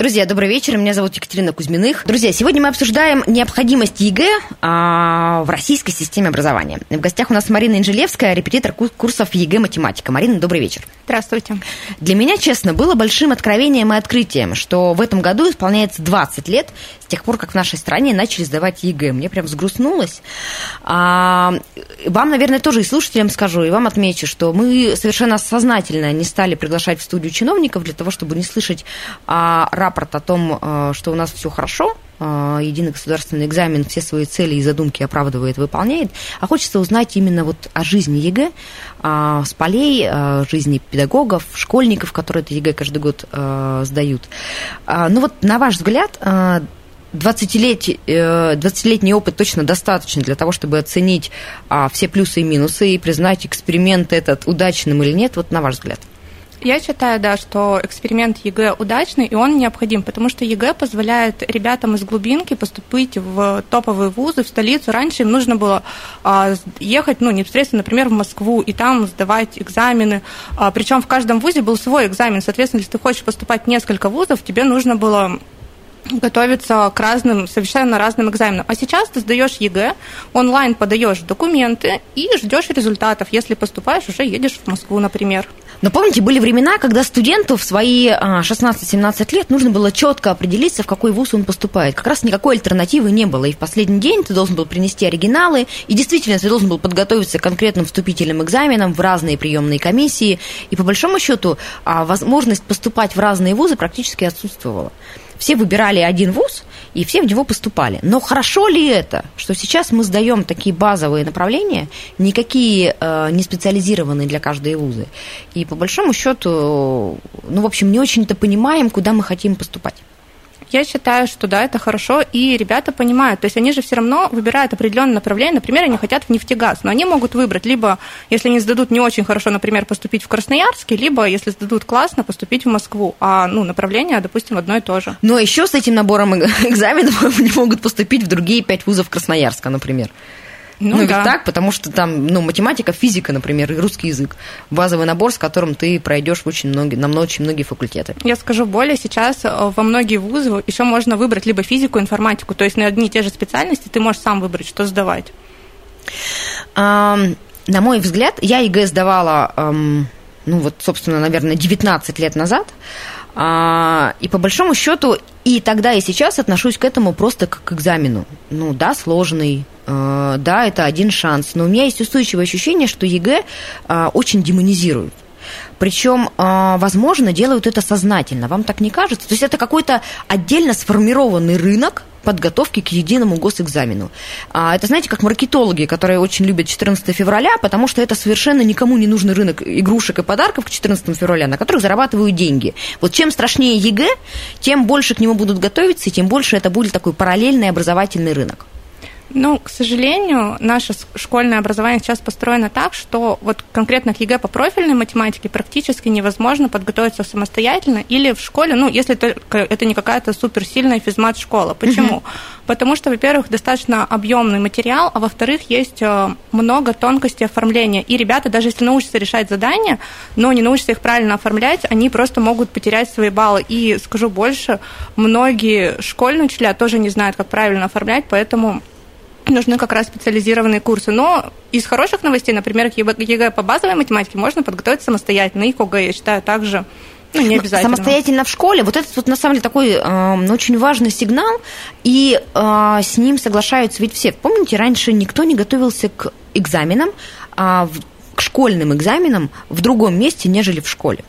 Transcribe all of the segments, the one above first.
Друзья, добрый вечер. Меня зовут Екатерина Кузьминых. Друзья, сегодня мы обсуждаем необходимость ЕГЭ а, в российской системе образования. В гостях у нас Марина Инжелевская, репетитор курсов ЕГЭ математика. Марина, добрый вечер. Здравствуйте. Для меня, честно, было большим откровением и открытием, что в этом году исполняется 20 лет тех пор, как в нашей стране начали сдавать ЕГЭ. Мне прям сгрустнулось. А, вам, наверное, тоже и слушателям скажу, и вам отмечу, что мы совершенно сознательно не стали приглашать в студию чиновников для того, чтобы не слышать а, рапорт о том, а, что у нас все хорошо, а, единый государственный экзамен все свои цели и задумки оправдывает, выполняет, а хочется узнать именно вот о жизни ЕГЭ, а, с полей, жизни педагогов, школьников, которые это ЕГЭ каждый год сдают. Ну вот, на ваш взгляд, 20-летний, 20 опыт точно достаточно для того, чтобы оценить все плюсы и минусы и признать эксперимент этот удачным или нет, вот на ваш взгляд. Я считаю, да, что эксперимент ЕГЭ удачный, и он необходим, потому что ЕГЭ позволяет ребятам из глубинки поступить в топовые вузы, в столицу. Раньше им нужно было а, ехать, ну, непосредственно, например, в Москву, и там сдавать экзамены. А, причем в каждом вузе был свой экзамен. Соответственно, если ты хочешь поступать в несколько вузов, тебе нужно было готовиться к разным, совершенно разным экзаменам. А сейчас ты сдаешь ЕГЭ, онлайн подаешь документы и ждешь результатов. Если поступаешь, уже едешь в Москву, например. Но помните, были времена, когда студенту в свои 16-17 а, лет нужно было четко определиться, в какой вуз он поступает. Как раз никакой альтернативы не было. И в последний день ты должен был принести оригиналы, и действительно ты должен был подготовиться к конкретным вступительным экзаменам в разные приемные комиссии. И по большому счету а, возможность поступать в разные вузы практически отсутствовала все выбирали один вуз, и все в него поступали. Но хорошо ли это, что сейчас мы сдаем такие базовые направления, никакие э, не специализированные для каждой вузы, и по большому счету, ну, в общем, не очень-то понимаем, куда мы хотим поступать? Я считаю, что да, это хорошо, и ребята понимают. То есть они же все равно выбирают определенное направление. Например, они хотят в нефтегаз, но они могут выбрать либо, если они сдадут не очень хорошо, например, поступить в Красноярске, либо, если сдадут классно, поступить в Москву. А ну, направление, допустим, одно и то же. Но еще с этим набором экзаменов они могут поступить в другие пять вузов Красноярска, например. Ну, ну да. ведь так, потому что там, ну, математика, физика, например, и русский язык. Базовый набор, с которым ты пройдешь очень многие, на очень многие факультеты. Я скажу более, сейчас э, во многие вузы еще можно выбрать либо физику, информатику, то есть на одни и те же специальности ты можешь сам выбрать, что сдавать. А, на мой взгляд, я ЕГЭ сдавала, эм, ну вот, собственно, наверное, 19 лет назад. А, и по большому счету и тогда, и сейчас отношусь к этому просто как к экзамену. Ну да, сложный, да, это один шанс. Но у меня есть устойчивое ощущение, что ЕГЭ э, очень демонизируют. Причем, а, возможно, делают это сознательно. Вам так не кажется? То есть это какой-то отдельно сформированный рынок, подготовки к единому госэкзамену. А это, знаете, как маркетологи, которые очень любят 14 февраля, потому что это совершенно никому не нужный рынок игрушек и подарков к 14 февраля, на которых зарабатывают деньги. Вот чем страшнее ЕГЭ, тем больше к нему будут готовиться, и тем больше это будет такой параллельный образовательный рынок. Ну, к сожалению, наше школьное образование сейчас построено так, что вот конкретно к ЕГЭ по профильной математике практически невозможно подготовиться самостоятельно или в школе, ну, если это, это не какая-то суперсильная физмат-школа. Почему? Угу. Потому что, во-первых, достаточно объемный материал, а во-вторых, есть э, много тонкостей оформления. И ребята, даже если научатся решать задания, но не научатся их правильно оформлять, они просто могут потерять свои баллы. И скажу больше, многие школьные учителя тоже не знают, как правильно оформлять, поэтому нужны как раз специализированные курсы. Но из хороших новостей, например, к ЕГЭ по базовой математике можно подготовиться самостоятельно. И к ОГЭ, я считаю, также ну, не обязательно. Самостоятельно в школе. Вот этот вот на самом деле такой э, очень важный сигнал, и э, с ним соглашаются ведь все. Помните, раньше никто не готовился к экзаменам, э, к школьным экзаменам в другом месте, нежели в школе.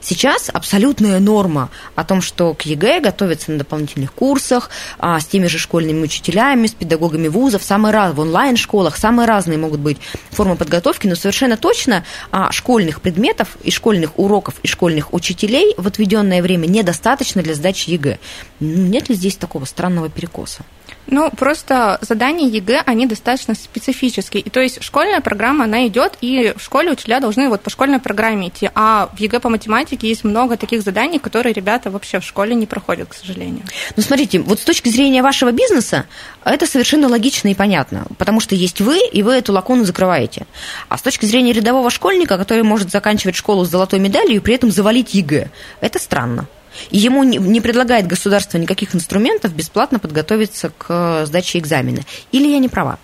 Сейчас абсолютная норма о том, что к ЕГЭ готовятся на дополнительных курсах, а, с теми же школьными учителями, с педагогами вузов, самые разные, в онлайн-школах, самые разные могут быть формы подготовки, но совершенно точно а, школьных предметов и школьных уроков и школьных учителей в отведенное время недостаточно для сдачи ЕГЭ. Нет ли здесь такого странного перекоса? Ну, просто задания ЕГЭ, они достаточно специфические. И то есть школьная программа, она идет, и в школе учителя должны вот по школьной программе идти. А в ЕГЭ по математике есть много таких заданий, которые ребята вообще в школе не проходят, к сожалению. Ну, смотрите, вот с точки зрения вашего бизнеса, это совершенно логично и понятно, потому что есть вы, и вы эту лакуну закрываете. А с точки зрения рядового школьника, который может заканчивать школу с золотой медалью и при этом завалить ЕГЭ, это странно. Ему не предлагает государство никаких инструментов бесплатно подготовиться к сдаче экзамена. Или я не права?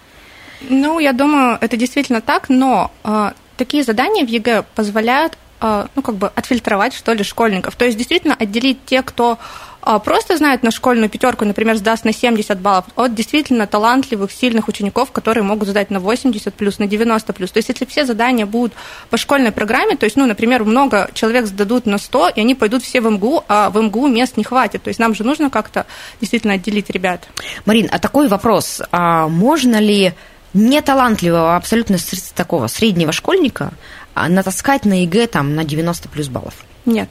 Ну, я думаю, это действительно так, но э, такие задания в ЕГЭ позволяют э, ну, как бы отфильтровать, что ли, школьников. То есть, действительно, отделить тех, кто просто знает на школьную пятерку, например, сдаст на 70 баллов, от действительно талантливых, сильных учеников, которые могут сдать на 80 плюс, на 90 плюс. То есть, если все задания будут по школьной программе, то есть, ну, например, много человек сдадут на 100, и они пойдут все в МГУ, а в МГУ мест не хватит. То есть, нам же нужно как-то действительно отделить ребят. Марин, а такой вопрос. А можно ли неталантливого, абсолютно такого среднего школьника а, натаскать на ЕГЭ там на 90 плюс баллов? Нет.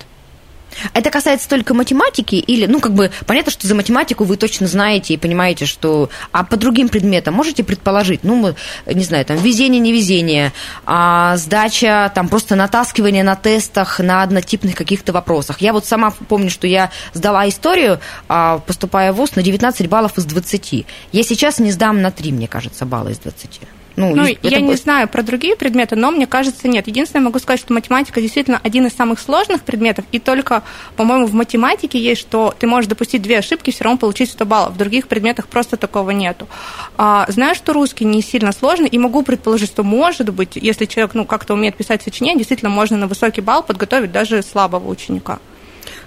Это касается только математики или, ну, как бы, понятно, что за математику вы точно знаете и понимаете, что... А по другим предметам можете предположить? Ну, не знаю, там, везение, невезение, а сдача, там, просто натаскивание на тестах на однотипных каких-то вопросах. Я вот сама помню, что я сдала историю, а, поступая в ВУЗ, на 19 баллов из 20. Я сейчас не сдам на 3, мне кажется, балла из 20. Ну, ну я не знаю про другие предметы, но мне кажется, нет. Единственное, могу сказать, что математика действительно один из самых сложных предметов, и только, по-моему, в математике есть, что ты можешь допустить две ошибки, все равно получить 100 баллов. В других предметах просто такого нету. А, знаю, что русский не сильно сложный, и могу предположить, что, может быть, если человек ну, как-то умеет писать сочинение, действительно можно на высокий балл подготовить даже слабого ученика.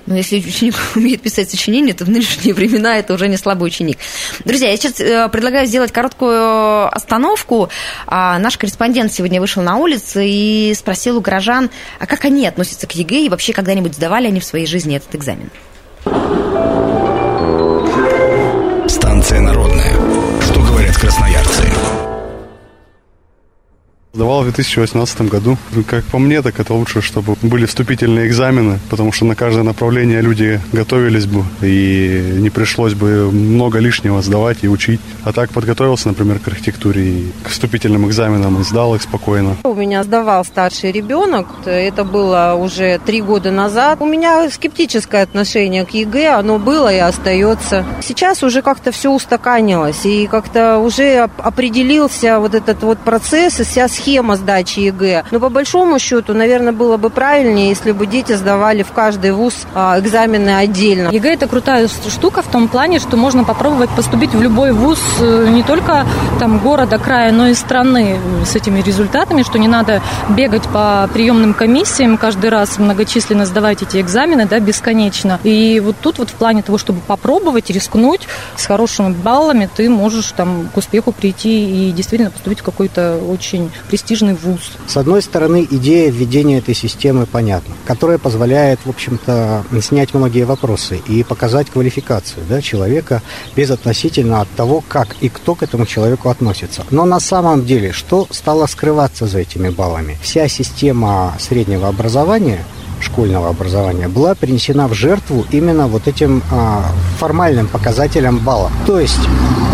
Но если ученик умеет писать сочинение, то в нынешние времена это уже не слабый ученик. Друзья, я сейчас э, предлагаю сделать короткую остановку. А, наш корреспондент сегодня вышел на улицу и спросил у горожан, а как они относятся к ЕГЭ и вообще когда-нибудь сдавали они в своей жизни этот экзамен. Сдавал в 2018 году. Как по мне, так это лучше, чтобы были вступительные экзамены, потому что на каждое направление люди готовились бы, и не пришлось бы много лишнего сдавать и учить. А так подготовился, например, к архитектуре и к вступительным экзаменам и сдал их спокойно. У меня сдавал старший ребенок, это было уже три года назад. У меня скептическое отношение к ЕГЭ, оно было и остается. Сейчас уже как-то все устаканилось, и как-то уже определился вот этот вот процесс, и вся схема сдачи ЕГЭ. Но по большому счету, наверное, было бы правильнее, если бы дети сдавали в каждый вуз а, экзамены отдельно. ЕГЭ это крутая штука в том плане, что можно попробовать поступить в любой вуз э, не только там города, края, но и страны с этими результатами, что не надо бегать по приемным комиссиям каждый раз многочисленно сдавать эти экзамены, да, бесконечно. И вот тут вот в плане того, чтобы попробовать, рискнуть с хорошими баллами, ты можешь там к успеху прийти и действительно поступить в какой-то очень престижный вуз. С одной стороны, идея введения этой системы понятна, которая позволяет, в общем-то, снять многие вопросы и показать квалификацию да, человека безотносительно от того, как и кто к этому человеку относится. Но на самом деле, что стало скрываться за этими баллами? Вся система среднего образования школьного образования была принесена в жертву именно вот этим а, формальным показателям баллов. То есть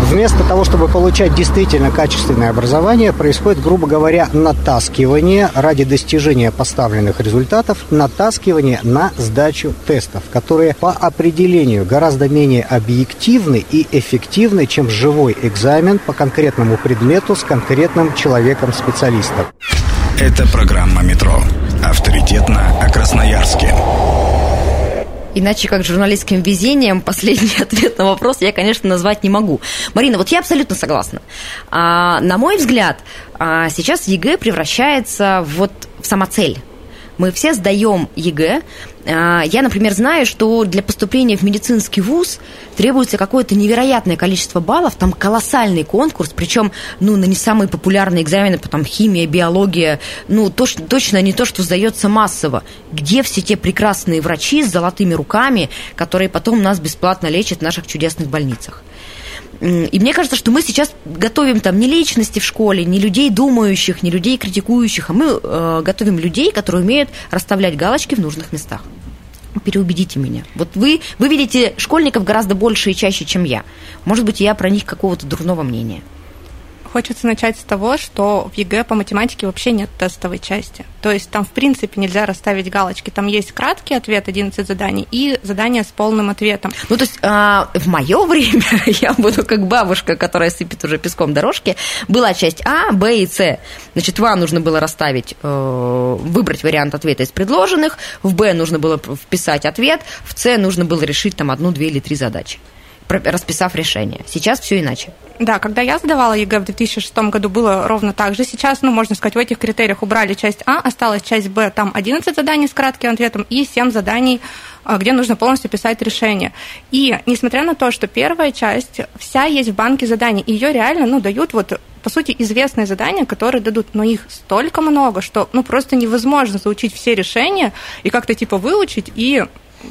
вместо того, чтобы получать действительно качественное образование, происходит, грубо говоря, натаскивание ради достижения поставленных результатов, натаскивание на сдачу тестов, которые по определению гораздо менее объективны и эффективны, чем живой экзамен по конкретному предмету с конкретным человеком-специалистом. Это программа «Метро». Авторитетно о Красноярске. Иначе как журналистским везением последний ответ на вопрос я, конечно, назвать не могу. Марина, вот я абсолютно согласна. А, на мой взгляд, а, сейчас ЕГЭ превращается вот в самоцель. Мы все сдаем ЕГЭ. А, я, например, знаю, что для поступления в медицинский вуз требуется какое-то невероятное количество баллов, там колоссальный конкурс, причем, ну, на не самые популярные экзамены, потом химия, биология, ну, точно, точно не то, что сдается массово. Где все те прекрасные врачи с золотыми руками, которые потом нас бесплатно лечат в наших чудесных больницах? И мне кажется, что мы сейчас готовим там не личности в школе, не людей думающих, не людей критикующих, а мы э, готовим людей, которые умеют расставлять галочки в нужных местах. переубедите меня. Вот вы, вы видите школьников гораздо больше и чаще, чем я. Может быть, я про них какого-то дурного мнения. Хочется начать с того, что в ЕГЭ по математике вообще нет тестовой части. То есть там, в принципе, нельзя расставить галочки. Там есть краткий ответ, 11 заданий, и задание с полным ответом. Ну, то есть а, в мое время, я буду как бабушка, которая сыпет уже песком дорожки, была часть А, Б и С. Значит, в А нужно было расставить, э, выбрать вариант ответа из предложенных, в Б нужно было вписать ответ, в С нужно было решить там одну, две или три задачи расписав решение. Сейчас все иначе. Да, когда я сдавала ЕГЭ в 2006 году, было ровно так же. Сейчас, ну, можно сказать, в этих критериях убрали часть А, осталась часть Б, там 11 заданий с кратким ответом и 7 заданий, а, где нужно полностью писать решение. И несмотря на то, что первая часть вся есть в банке заданий, ее реально, ну, дают вот по сути, известные задания, которые дадут, но их столько много, что ну, просто невозможно заучить все решения и как-то типа выучить и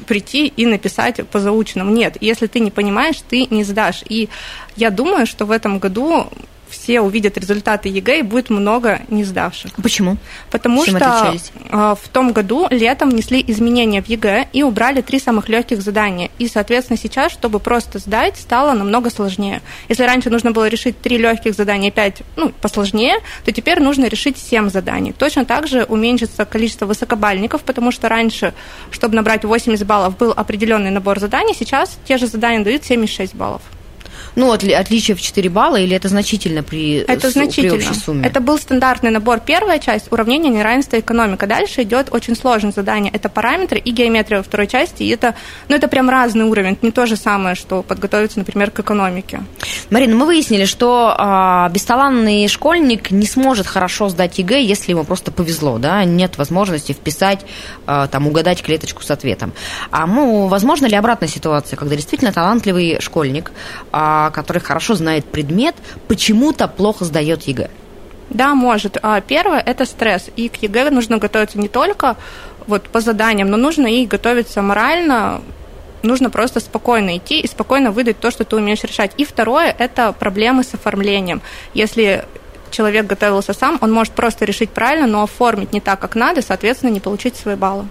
прийти и написать по заученному. Нет, если ты не понимаешь, ты не сдашь. И я думаю, что в этом году все увидят результаты ЕГЭ и будет много не сдавших. Почему? Чем отличались? Потому что в том году летом внесли изменения в ЕГЭ и убрали три самых легких задания. И, соответственно, сейчас, чтобы просто сдать, стало намного сложнее. Если раньше нужно было решить три легких задания пять ну, посложнее, то теперь нужно решить семь заданий. Точно так же уменьшится количество высокобальников, потому что раньше, чтобы набрать 80 баллов, был определенный набор заданий, сейчас те же задания дают 76 баллов. Ну, отли, отличие в 4 балла или это значительно при, это значительно. при общей сумме? Это был стандартный набор. Первая часть – уравнение неравенства экономика. Дальше идет очень сложное задание. Это параметры и геометрия во второй части. И это, ну, это прям разный уровень. Это не то же самое, что подготовиться, например, к экономике. Марина, мы выяснили, что а, бесталанный школьник не сможет хорошо сдать ЕГЭ, если ему просто повезло, да, нет возможности вписать, а, там, угадать клеточку с ответом. А ну, возможно ли обратная ситуация, когда действительно талантливый школьник а, который хорошо знает предмет, почему-то плохо сдает ЕГЭ? Да, может. А первое – это стресс. И к ЕГЭ нужно готовиться не только вот по заданиям, но нужно и готовиться морально, нужно просто спокойно идти и спокойно выдать то, что ты умеешь решать. И второе – это проблемы с оформлением. Если человек готовился сам, он может просто решить правильно, но оформить не так, как надо, соответственно, не получить свои баллы.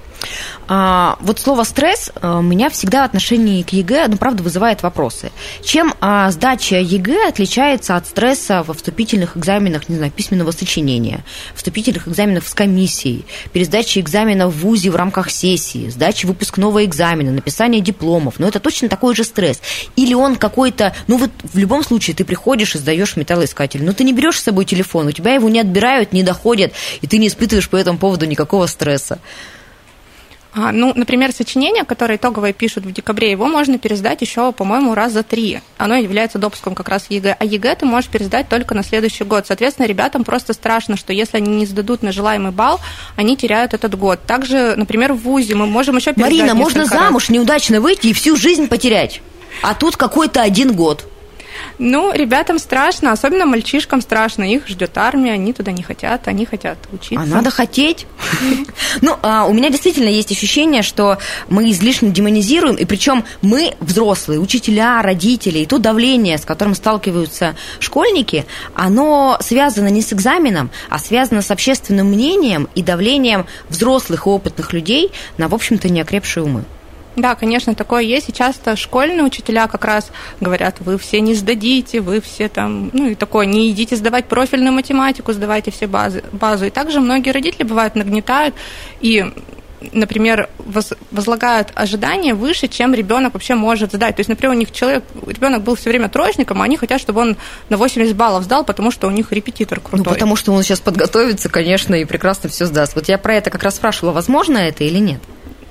А, вот слово стресс а, у меня всегда в отношении к ЕГЭ, ну, правда, вызывает вопросы. Чем а, сдача ЕГЭ отличается от стресса во вступительных экзаменах, не знаю, письменного сочинения, вступительных экзаменов с комиссией, пересдачи экзамена в ВУЗе в рамках сессии, сдачи выпускного экзамена, написания дипломов. Но это точно такой же стресс. Или он какой-то, ну вот в любом случае ты приходишь и сдаешь, металлоискатель, но ты не берешь с собой телефон, у тебя его не отбирают, не доходят, и ты не испытываешь по этому поводу никакого стресса. А, ну, например, сочинение, которое итоговое пишут в декабре, его можно пересдать еще, по-моему, раз за три. Оно является допуском как раз ЕГЭ. А ЕГЭ ты можешь пересдать только на следующий год. Соответственно, ребятам просто страшно, что если они не сдадут на желаемый балл, они теряют этот год. Также, например, в ВУЗе мы можем еще пересдать Марина, можно замуж раз. неудачно выйти и всю жизнь потерять. А тут какой-то один год. Ну, ребятам страшно, особенно мальчишкам страшно. Их ждет армия, они туда не хотят, они хотят учиться. А надо хотеть. Ну, а, у меня действительно есть ощущение, что мы излишне демонизируем, и причем мы, взрослые, учителя, родители, и то давление, с которым сталкиваются школьники, оно связано не с экзаменом, а связано с общественным мнением и давлением взрослых и опытных людей на, в общем-то, неокрепшие умы. Да, конечно, такое есть. И часто школьные учителя как раз говорят, вы все не сдадите, вы все там, ну и такое, не идите сдавать профильную математику, сдавайте все базы, базу. И также многие родители бывают нагнетают и например, возлагают ожидания выше, чем ребенок вообще может сдать. То есть, например, у них человек, ребенок был все время троечником, а они хотят, чтобы он на 80 баллов сдал, потому что у них репетитор крутой. Ну, потому что он сейчас подготовится, конечно, и прекрасно все сдаст. Вот я про это как раз спрашивала, возможно это или нет?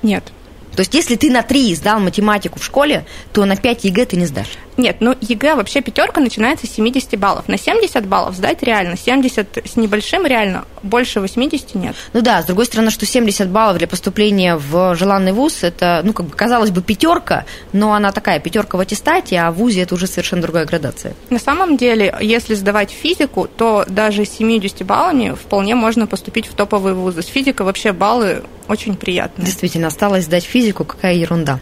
Нет. То есть, если ты на 3 сдал математику в школе, то на 5 ЕГЭ ты не сдашь. Нет, ну ЕГЭ вообще пятерка начинается с 70 баллов. На 70 баллов сдать реально, 70 с небольшим реально, больше 80 нет. Ну да, с другой стороны, что 70 баллов для поступления в желанный вуз, это, ну, как бы, казалось бы, пятерка, но она такая, пятерка в аттестате, а в вузе это уже совершенно другая градация. На самом деле, если сдавать физику, то даже с 70 баллами вполне можно поступить в топовые вузы. С физикой вообще баллы очень приятные. Действительно, осталось сдать физику, какая ерунда.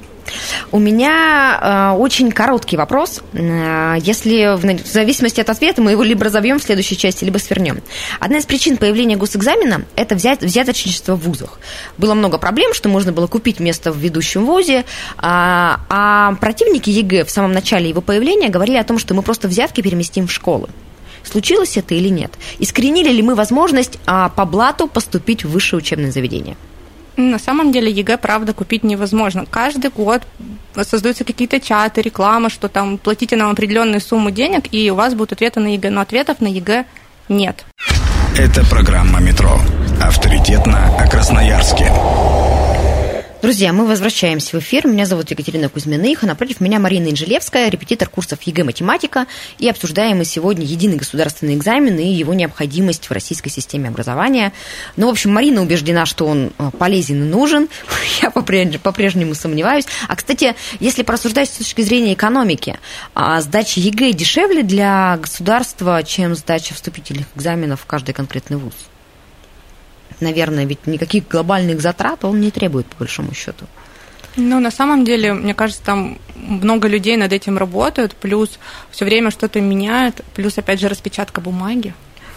У меня э, очень короткий вопрос. Э, если в, в зависимости от ответа мы его либо разовьем в следующей части, либо свернем. Одна из причин появления госэкзамена – это взять, взяточничество в вузах. Было много проблем, что можно было купить место в ведущем вузе, а, а противники ЕГЭ в самом начале его появления говорили о том, что мы просто взятки переместим в школы. Случилось это или нет? Искоренили ли мы возможность а, по блату поступить в высшее учебное заведение? На самом деле ЕГЭ, правда, купить невозможно. Каждый год создаются какие-то чаты, реклама, что там платите нам определенную сумму денег, и у вас будут ответы на ЕГЭ. Но ответов на ЕГЭ нет. Это программа «Метро». Друзья, мы возвращаемся в эфир. Меня зовут Екатерина Кузьминых, а напротив меня Марина Инжелевская, репетитор курсов ЕГЭ «Математика». И обсуждаем мы сегодня единый государственный экзамен и его необходимость в российской системе образования. Ну, в общем, Марина убеждена, что он э, полезен и нужен. Я по-прежнему сомневаюсь. А, кстати, если порассуждать с точки зрения экономики, а сдача ЕГЭ дешевле для государства, чем сдача вступительных экзаменов в каждый конкретный вуз? Наверное, ведь никаких глобальных затрат он не требует, по большому счету. Ну, на самом деле, мне кажется, там много людей над этим работают, плюс все время что-то меняют, плюс, опять же, распечатка бумаги.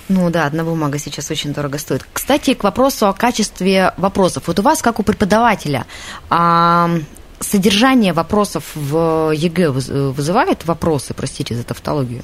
Ну да, одна бумага сейчас очень дорого стоит. Кстати, к вопросу о качестве вопросов. Вот у вас, как у преподавателя, а содержание вопросов в ЕГЭ вызывает вопросы, простите за тавтологию?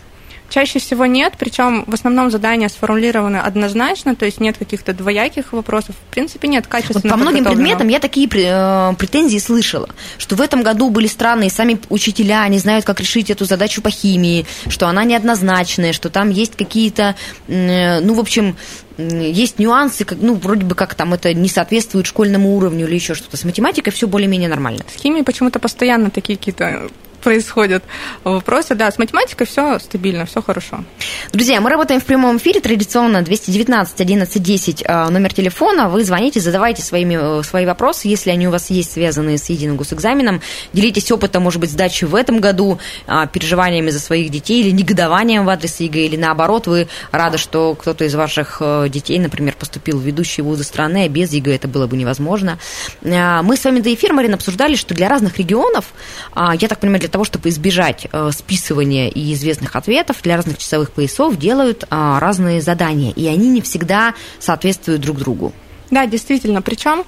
Чаще всего нет, причем в основном задания сформулированы однозначно, то есть нет каких-то двояких вопросов. В принципе, нет качественного. Вот по многим предметам я такие э, претензии слышала, что в этом году были странные сами учителя не знают, как решить эту задачу по химии, что она неоднозначная, что там есть какие-то, э, ну, в общем, есть нюансы, как, ну, вроде бы как там это не соответствует школьному уровню или еще что-то. С математикой все более-менее нормально. С химией почему-то постоянно такие какие-то происходят вопросы. Да, с математикой все стабильно, все хорошо. Друзья, мы работаем в прямом эфире, традиционно 219 11 10 номер телефона. Вы звоните, задавайте своими, э, свои вопросы, если они у вас есть, связанные с единым госэкзаменом. Делитесь опытом, может быть, сдачи в этом году, а, переживаниями за своих детей или негодованием в адрес ЕГЭ, или наоборот, вы рады, что кто-то из ваших э, детей, например, поступил в ведущие вузы страны, а без ЕГЭ это было бы невозможно. А, мы с вами до эфира, Марина, обсуждали, что для разных регионов, а, я так понимаю, для того, чтобы избежать э, списывания и известных ответов, для разных часовых поясов делают а, разные задания, и они не всегда соответствуют друг другу. Да, действительно. Причем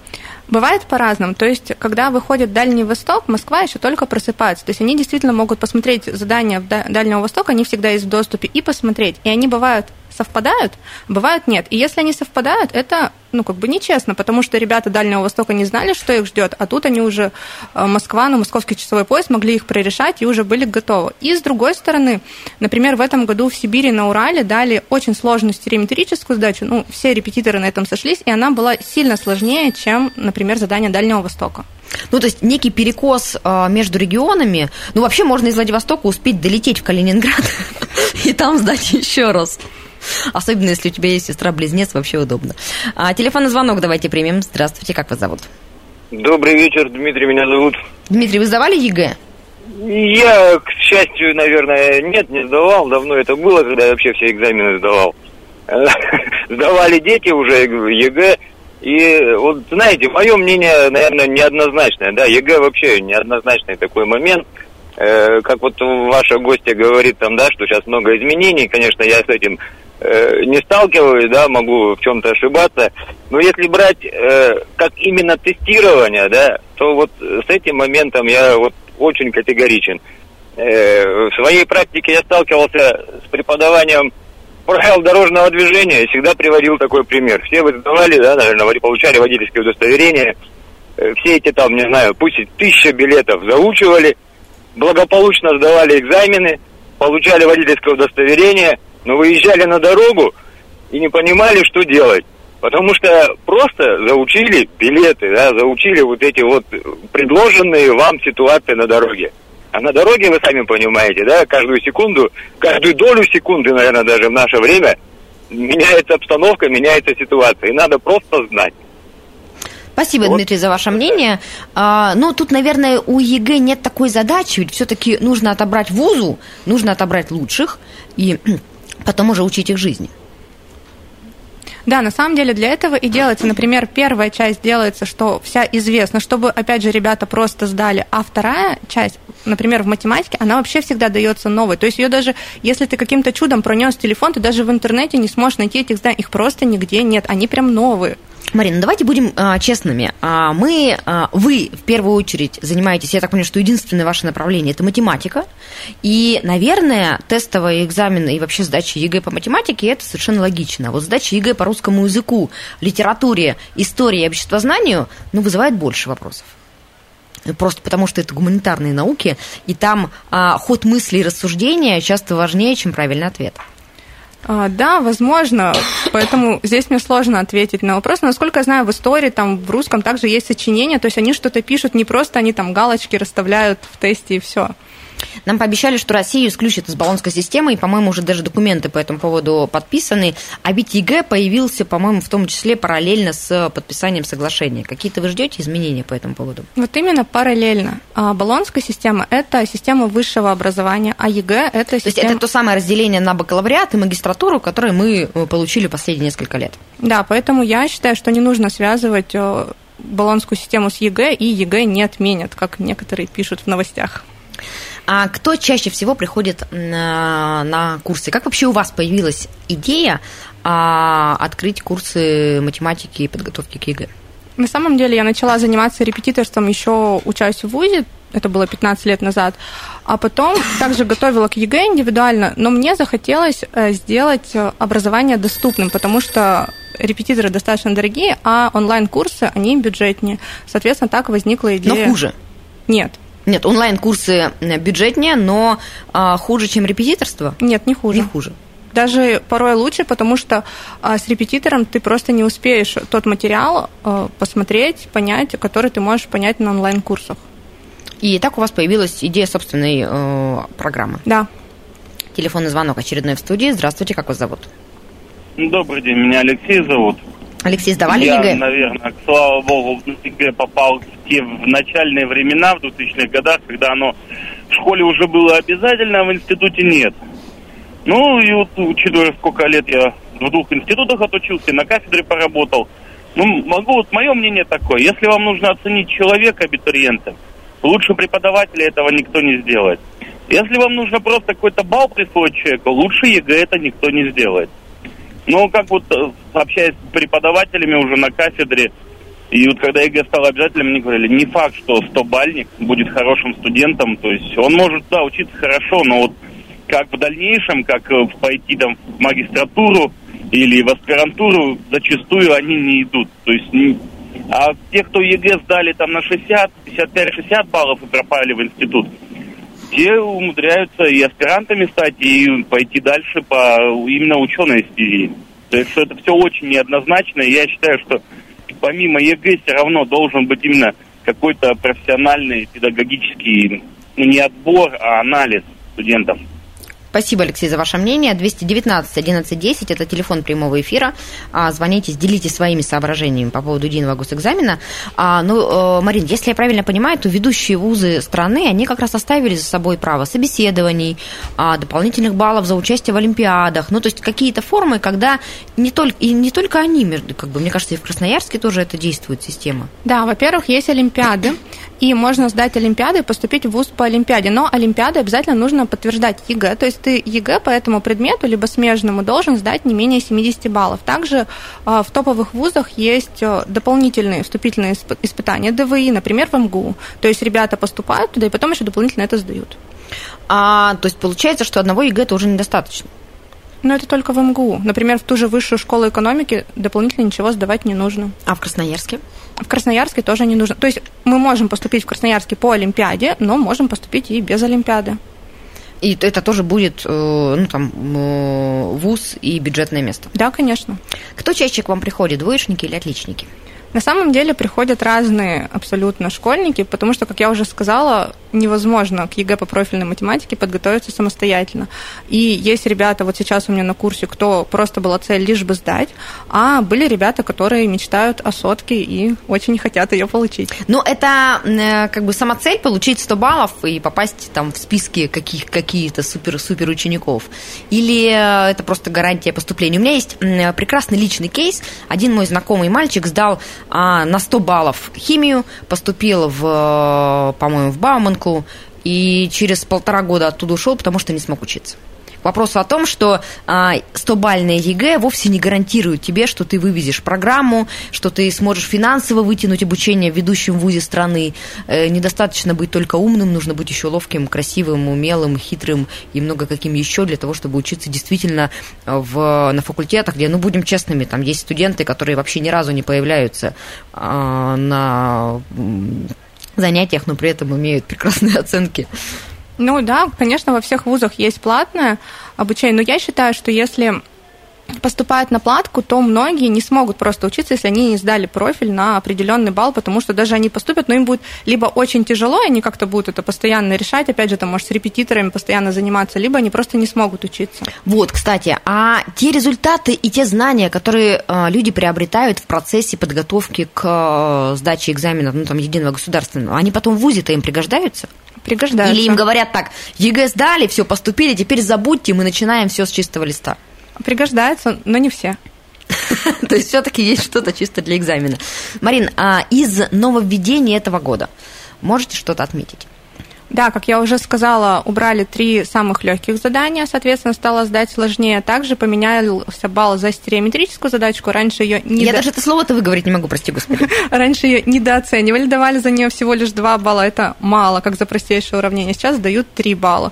бывает по-разному. То есть, когда выходит Дальний Восток, Москва еще только просыпается. То есть, они действительно могут посмотреть задания Дальнего Востока, они всегда есть в доступе, и посмотреть. И они бывают совпадают, бывают нет. И если они совпадают, это ну, как бы нечестно, потому что ребята Дальнего Востока не знали, что их ждет, а тут они уже э, Москва, на московский часовой пояс могли их прорешать и уже были готовы. И с другой стороны, например, в этом году в Сибири на Урале дали очень сложную стереометрическую задачу, ну, все репетиторы на этом сошлись, и она была сильно сложнее, чем, например, задание Дальнего Востока. Ну, то есть некий перекос э, между регионами. Ну, вообще можно из Владивостока успеть долететь в Калининград и там сдать еще раз. Особенно, если у тебя есть сестра-близнец, вообще удобно. А, телефонный звонок давайте примем. Здравствуйте, как вас зовут? Добрый вечер, Дмитрий меня зовут. Дмитрий, вы сдавали ЕГЭ? Я, к счастью, наверное, нет, не сдавал. Давно это было, когда я вообще все экзамены сдавал. Сдавали дети уже ЕГЭ. И вот, знаете, мое мнение, наверное, неоднозначное. Да, ЕГЭ вообще неоднозначный такой момент. Э, как вот ваша гостья говорит там, да, что сейчас много изменений. Конечно, я с этим Э, не сталкиваюсь, да, могу в чем-то ошибаться. Но если брать э, как именно тестирование, да, то вот с этим моментом я вот очень категоричен. Э, в своей практике я сталкивался с преподаванием правил дорожного движения и всегда приводил такой пример. Все вы сдавали, да, наверное, получали водительское удостоверение, э, все эти там, не знаю, пусть тысяча билетов заучивали, благополучно сдавали экзамены, получали водительское удостоверение – но выезжали на дорогу и не понимали, что делать. Потому что просто заучили билеты, да, заучили вот эти вот предложенные вам ситуации на дороге. А на дороге, вы сами понимаете, да, каждую секунду, каждую долю секунды, наверное, даже в наше время меняется обстановка, меняется ситуация. И надо просто знать. Спасибо, вот. Дмитрий, за ваше мнение. А, ну, тут, наверное, у ЕГЭ нет такой задачи, ведь все-таки нужно отобрать вузу, нужно отобрать лучших. И потом уже учить их жизни. Да, на самом деле для этого и делается, например, первая часть делается, что вся известна, чтобы, опять же, ребята просто сдали, а вторая часть, например, в математике, она вообще всегда дается новой. То есть ее даже, если ты каким-то чудом пронес телефон, ты даже в интернете не сможешь найти этих заданий, их просто нигде нет, они прям новые. Марина, давайте будем а, честными. А, мы, а, вы в первую очередь занимаетесь, я так понимаю, что единственное ваше направление это математика. И, наверное, тестовые экзамены и вообще сдача ЕГЭ по математике это совершенно логично. Вот сдача ЕГЭ по русскому языку, литературе, истории и обществознанию ну, вызывает больше вопросов просто потому что это гуманитарные науки, и там а, ход мысли и рассуждения часто важнее, чем правильный ответ. А, да, возможно. Поэтому здесь мне сложно ответить на вопрос. Но, насколько я знаю, в истории, там, в русском также есть сочинения, то есть они что-то пишут, не просто они там галочки расставляют в тесте и все. Нам пообещали, что Россию исключат из Болонской системы, и, по-моему, уже даже документы по этому поводу подписаны. А ведь ЕГЭ появился, по-моему, в том числе параллельно с подписанием соглашения. Какие-то вы ждете изменения по этому поводу? Вот именно параллельно. А Болонская система – это система высшего образования, а ЕГЭ – это система... То есть это то самое разделение на бакалавриат и магистратуру, которое мы э, получили последние несколько лет. Да, поэтому я считаю, что не нужно связывать э, Болонскую систему с ЕГЭ, и ЕГЭ не отменят, как некоторые пишут в новостях. А кто чаще всего приходит на, на курсы? Как вообще у вас появилась идея а, открыть курсы математики и подготовки к ЕГЭ? На самом деле я начала заниматься репетиторством еще учась в ВУЗе, это было 15 лет назад, а потом также готовила к ЕГЭ индивидуально, но мне захотелось э, сделать образование доступным, потому что репетиторы достаточно дорогие, а онлайн-курсы, они бюджетнее. Соответственно, так возникла идея... Но хуже? Нет. Нет, онлайн-курсы э, бюджетнее, но а, хуже, чем репетиторство? Нет, не хуже. Не хуже. Даже порой лучше, потому что а, с репетитором ты просто не успеешь тот материал а, посмотреть, понять, который ты можешь понять на онлайн-курсах. И так у вас появилась идея собственной э, программы? Да. Телефонный звонок очередной в студии. Здравствуйте, как вас зовут? Добрый день, меня Алексей зовут. Алексей, сдавали Я, ЕГЭ? наверное, слава богу, в ЕГЭ попал в те в начальные времена, в 2000-х годах, когда оно в школе уже было обязательно, а в институте нет. Ну, и вот, учитывая, сколько лет я в двух институтах отучился, на кафедре поработал, ну, могу, вот мое мнение такое, если вам нужно оценить человека, абитуриента, лучше преподавателя этого никто не сделает. Если вам нужно просто какой-то балл присвоить человеку, лучше ЕГЭ это никто не сделает. Ну, как вот э, общаясь с преподавателями уже на кафедре, и вот когда ЕГЭ стало обязательным, мне говорили, не факт, что 100-бальник будет хорошим студентом, то есть он может, да, учиться хорошо, но вот как в дальнейшем, как э, пойти там в магистратуру или в аспирантуру, зачастую они не идут. То есть, а те, кто ЕГЭ сдали там на 60, 55-60 баллов и попали в институт, те умудряются и аспирантами стать, и пойти дальше по именно ученой стези. То есть что это все очень неоднозначно, и я считаю, что помимо ЕГЭ все равно должен быть именно какой-то профессиональный педагогический, ну не отбор, а анализ студентов. Спасибо, Алексей, за ваше мнение. 219 11 10 – это телефон прямого эфира. А, звоните, делитесь своими соображениями по поводу единого госэкзамена. А, ну, э, Марин, если я правильно понимаю, то ведущие вузы страны, они как раз оставили за собой право собеседований, а, дополнительных баллов за участие в олимпиадах. Ну, то есть какие-то формы, когда не только, и не только они, как бы, мне кажется, и в Красноярске тоже это действует система. Да, во-первых, есть олимпиады, и можно сдать олимпиады и поступить в вуз по олимпиаде. Но олимпиады обязательно нужно подтверждать ЕГЭ, то есть ты ЕГЭ по этому предмету, либо смежному, должен сдать не менее 70 баллов. Также а, в топовых вузах есть а, дополнительные вступительные испытания ДВИ, например, в МГУ. То есть ребята поступают туда и потом еще дополнительно это сдают. А, то есть получается, что одного ЕГЭ это уже недостаточно? Но это только в МГУ. Например, в ту же высшую школу экономики дополнительно ничего сдавать не нужно. А в Красноярске? В Красноярске тоже не нужно. То есть мы можем поступить в Красноярске по Олимпиаде, но можем поступить и без Олимпиады. И это тоже будет э, ну, там, э, вуз и бюджетное место? Да, конечно. Кто чаще к вам приходит, двоечники или отличники? На самом деле приходят разные абсолютно школьники, потому что, как я уже сказала, невозможно к ЕГЭ по профильной математике подготовиться самостоятельно. И есть ребята, вот сейчас у меня на курсе, кто просто была цель лишь бы сдать, а были ребята, которые мечтают о сотке и очень хотят ее получить. Но это э, как бы сама цель получить 100 баллов и попасть там в списки каких, какие-то супер-супер учеников. Или э, это просто гарантия поступления. У меня есть прекрасный личный кейс. Один мой знакомый мальчик сдал а, на 100 баллов химию, поступил в, по-моему, в Бауманку, и через полтора года оттуда ушел, потому что не смог учиться. К вопросу о том, что 100-бальное а, ЕГЭ вовсе не гарантирует тебе, что ты вывезешь программу, что ты сможешь финансово вытянуть обучение в ведущем вузе страны. Э, недостаточно быть только умным, нужно быть еще ловким, красивым, умелым, хитрым и много каким еще для того, чтобы учиться действительно в, на факультетах, где, ну, будем честными, там есть студенты, которые вообще ни разу не появляются а, на занятиях, но при этом имеют прекрасные оценки. Ну да, конечно, во всех вузах есть платное обучение, но я считаю, что если поступают на платку, то многие не смогут просто учиться, если они не сдали профиль на определенный балл, потому что даже они поступят, но им будет либо очень тяжело, и они как-то будут это постоянно решать, опять же, там, может, с репетиторами постоянно заниматься, либо они просто не смогут учиться. Вот, кстати, а те результаты и те знания, которые э, люди приобретают в процессе подготовки к э, сдаче экзаменов, ну, там, единого государственного, они потом в ВУЗе-то им пригождаются? Пригождаются. Или им говорят так, ЕГЭ сдали, все, поступили, теперь забудьте, мы начинаем все с чистого листа. Пригождаются, но не все. То есть все-таки есть что-то чисто для экзамена. Марин, а из нововведений этого года можете что-то отметить? Да, как я уже сказала, убрали три самых легких задания, соответственно, стало сдать сложнее. Также поменялся балл за стереометрическую задачку. Раньше ее не... Я до... даже это слово-то выговорить не могу, прости господи. Раньше ее недооценивали, давали за нее всего лишь два балла. Это мало, как за простейшее уравнение. Сейчас дают три балла.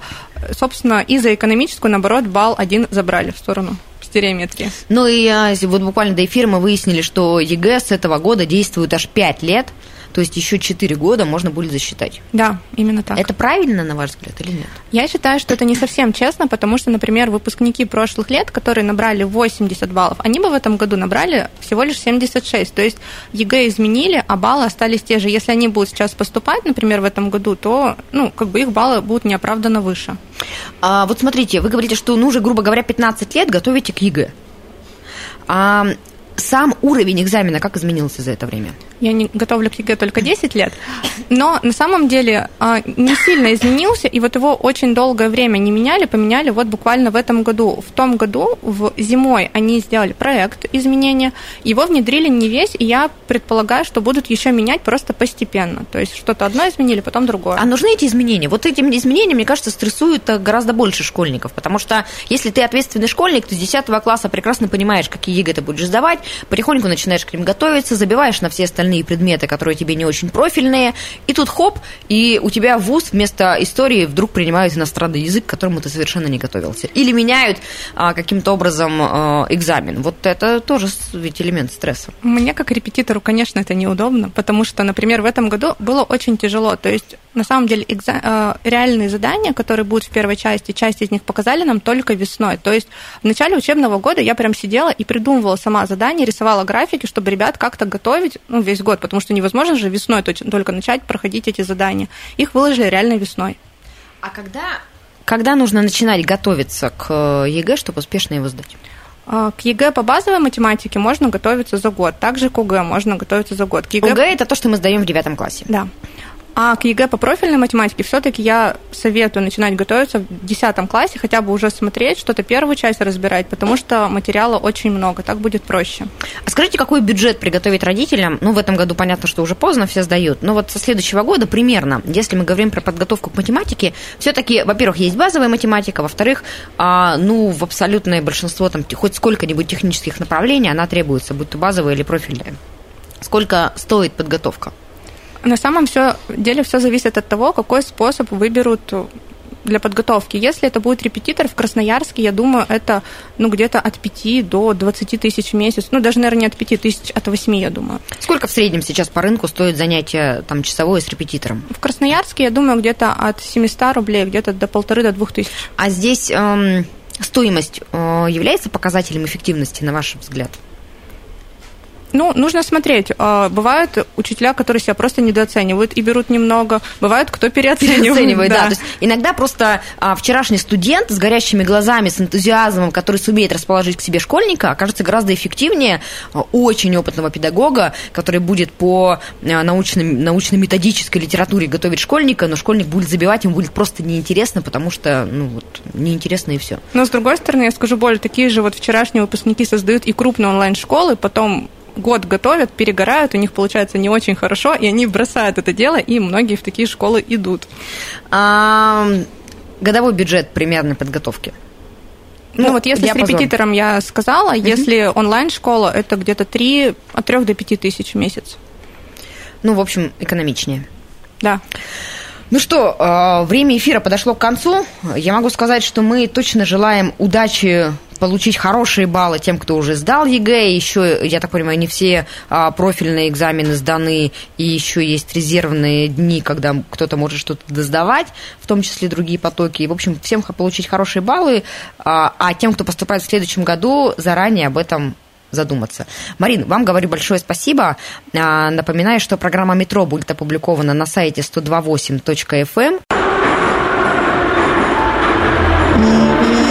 Собственно, и за экономическую, наоборот, балл один забрали в сторону стереометрии. Ну и а, вот буквально до эфира мы выяснили, что ЕГЭ с этого года действует аж пять лет то есть еще 4 года можно будет засчитать. Да, именно так. Это правильно, на ваш взгляд, или нет? Я считаю, что это не совсем честно, потому что, например, выпускники прошлых лет, которые набрали 80 баллов, они бы в этом году набрали всего лишь 76. То есть ЕГЭ изменили, а баллы остались те же. Если они будут сейчас поступать, например, в этом году, то ну, как бы их баллы будут неоправданно выше. А, вот смотрите, вы говорите, что ну уже, грубо говоря, 15 лет готовите к ЕГЭ. А сам уровень экзамена как изменился за это время? Я готовлю к ЕГЭ только 10 лет, но на самом деле а, не сильно изменился, и вот его очень долгое время не меняли, поменяли вот буквально в этом году. В том году, в зимой, они сделали проект изменения, его внедрили не весь, и я предполагаю, что будут еще менять просто постепенно. То есть что-то одно изменили, потом другое. А нужны эти изменения? Вот эти изменения, мне кажется, стрессуют гораздо больше школьников, потому что если ты ответственный школьник, то с 10 класса прекрасно понимаешь, какие ЕГЭ ты будешь сдавать, потихоньку начинаешь к ним готовиться, забиваешь на все остальные предметы, которые тебе не очень профильные, и тут хоп, и у тебя вуз вместо истории вдруг принимают иностранный язык, к которому ты совершенно не готовился. Или меняют а, каким-то образом а, экзамен. Вот это тоже ведь элемент стресса. Мне как репетитору, конечно, это неудобно, потому что, например, в этом году было очень тяжело. То есть на самом деле экза... Э, реальные задания, которые будут в первой части, часть из них показали нам только весной. То есть в начале учебного года я прям сидела и придумывала сама задания, рисовала графики, чтобы ребят как-то готовить ну, весь год, потому что невозможно же весной только начать проходить эти задания. Их выложили реально весной. А когда, когда нужно начинать готовиться к э, ЕГЭ, чтобы успешно его сдать? А, к ЕГЭ по базовой математике можно готовиться за год. Также к ОГЭ можно готовиться за год. К ЕГЭ... ОГЭ – это то, что мы сдаем в девятом классе. Да. А к ЕГЭ по профильной математике все-таки я советую начинать готовиться в 10 классе, хотя бы уже смотреть, что-то первую часть разбирать, потому что материала очень много, так будет проще. А скажите, какой бюджет приготовить родителям? Ну, в этом году понятно, что уже поздно, все сдают, но вот со следующего года примерно, если мы говорим про подготовку к математике, все-таки, во-первых, есть базовая математика, во-вторых, а, ну, в абсолютное большинство там хоть сколько-нибудь технических направлений она требуется, будь то базовая или профильная. Сколько стоит подготовка? На самом все, деле все зависит от того, какой способ выберут для подготовки. Если это будет репетитор в Красноярске, я думаю, это ну, где-то от 5 до 20 тысяч в месяц. Ну, даже, наверное, не от 5 тысяч, от 8, я думаю. Сколько в среднем сейчас по рынку стоит занятие там, часовое с репетитором? В Красноярске, я думаю, где-то от 700 рублей, где-то до полторы, до двух тысяч. А здесь эм, стоимость э, является показателем эффективности, на ваш взгляд? Ну, нужно смотреть. А, бывают учителя, которые себя просто недооценивают и берут немного. Бывают, кто переоценивает. Переоценивает, да. да. То есть иногда просто а, вчерашний студент с горящими глазами, с энтузиазмом, который сумеет расположить к себе школьника, окажется гораздо эффективнее а, очень опытного педагога, который будет по научно-методической литературе готовить школьника, но школьник будет забивать, ему будет просто неинтересно, потому что, ну, вот, неинтересно и все. Но, с другой стороны, я скажу более, такие же вот вчерашние выпускники создают и крупные онлайн-школы, потом год готовят, перегорают, у них получается не очень хорошо, и они бросают это дело, и многие в такие школы идут. А, годовой бюджет примерной подготовки? Ну, ну вот если с репетитором я сказала, угу. если онлайн-школа, это где-то 3, от 3 до 5 тысяч в месяц. Ну, в общем, экономичнее. Да. Ну что, а, время эфира подошло к концу. Я могу сказать, что мы точно желаем удачи получить хорошие баллы тем, кто уже сдал ЕГЭ. Еще, я так понимаю, не все а, профильные экзамены сданы, и еще есть резервные дни, когда кто-то может что-то досдавать, в том числе другие потоки. И, в общем, всем получить хорошие баллы, а, а тем, кто поступает в следующем году, заранее об этом задуматься. Марин, вам говорю большое спасибо. А, напоминаю, что программа «Метро» будет опубликована на сайте 128.fm.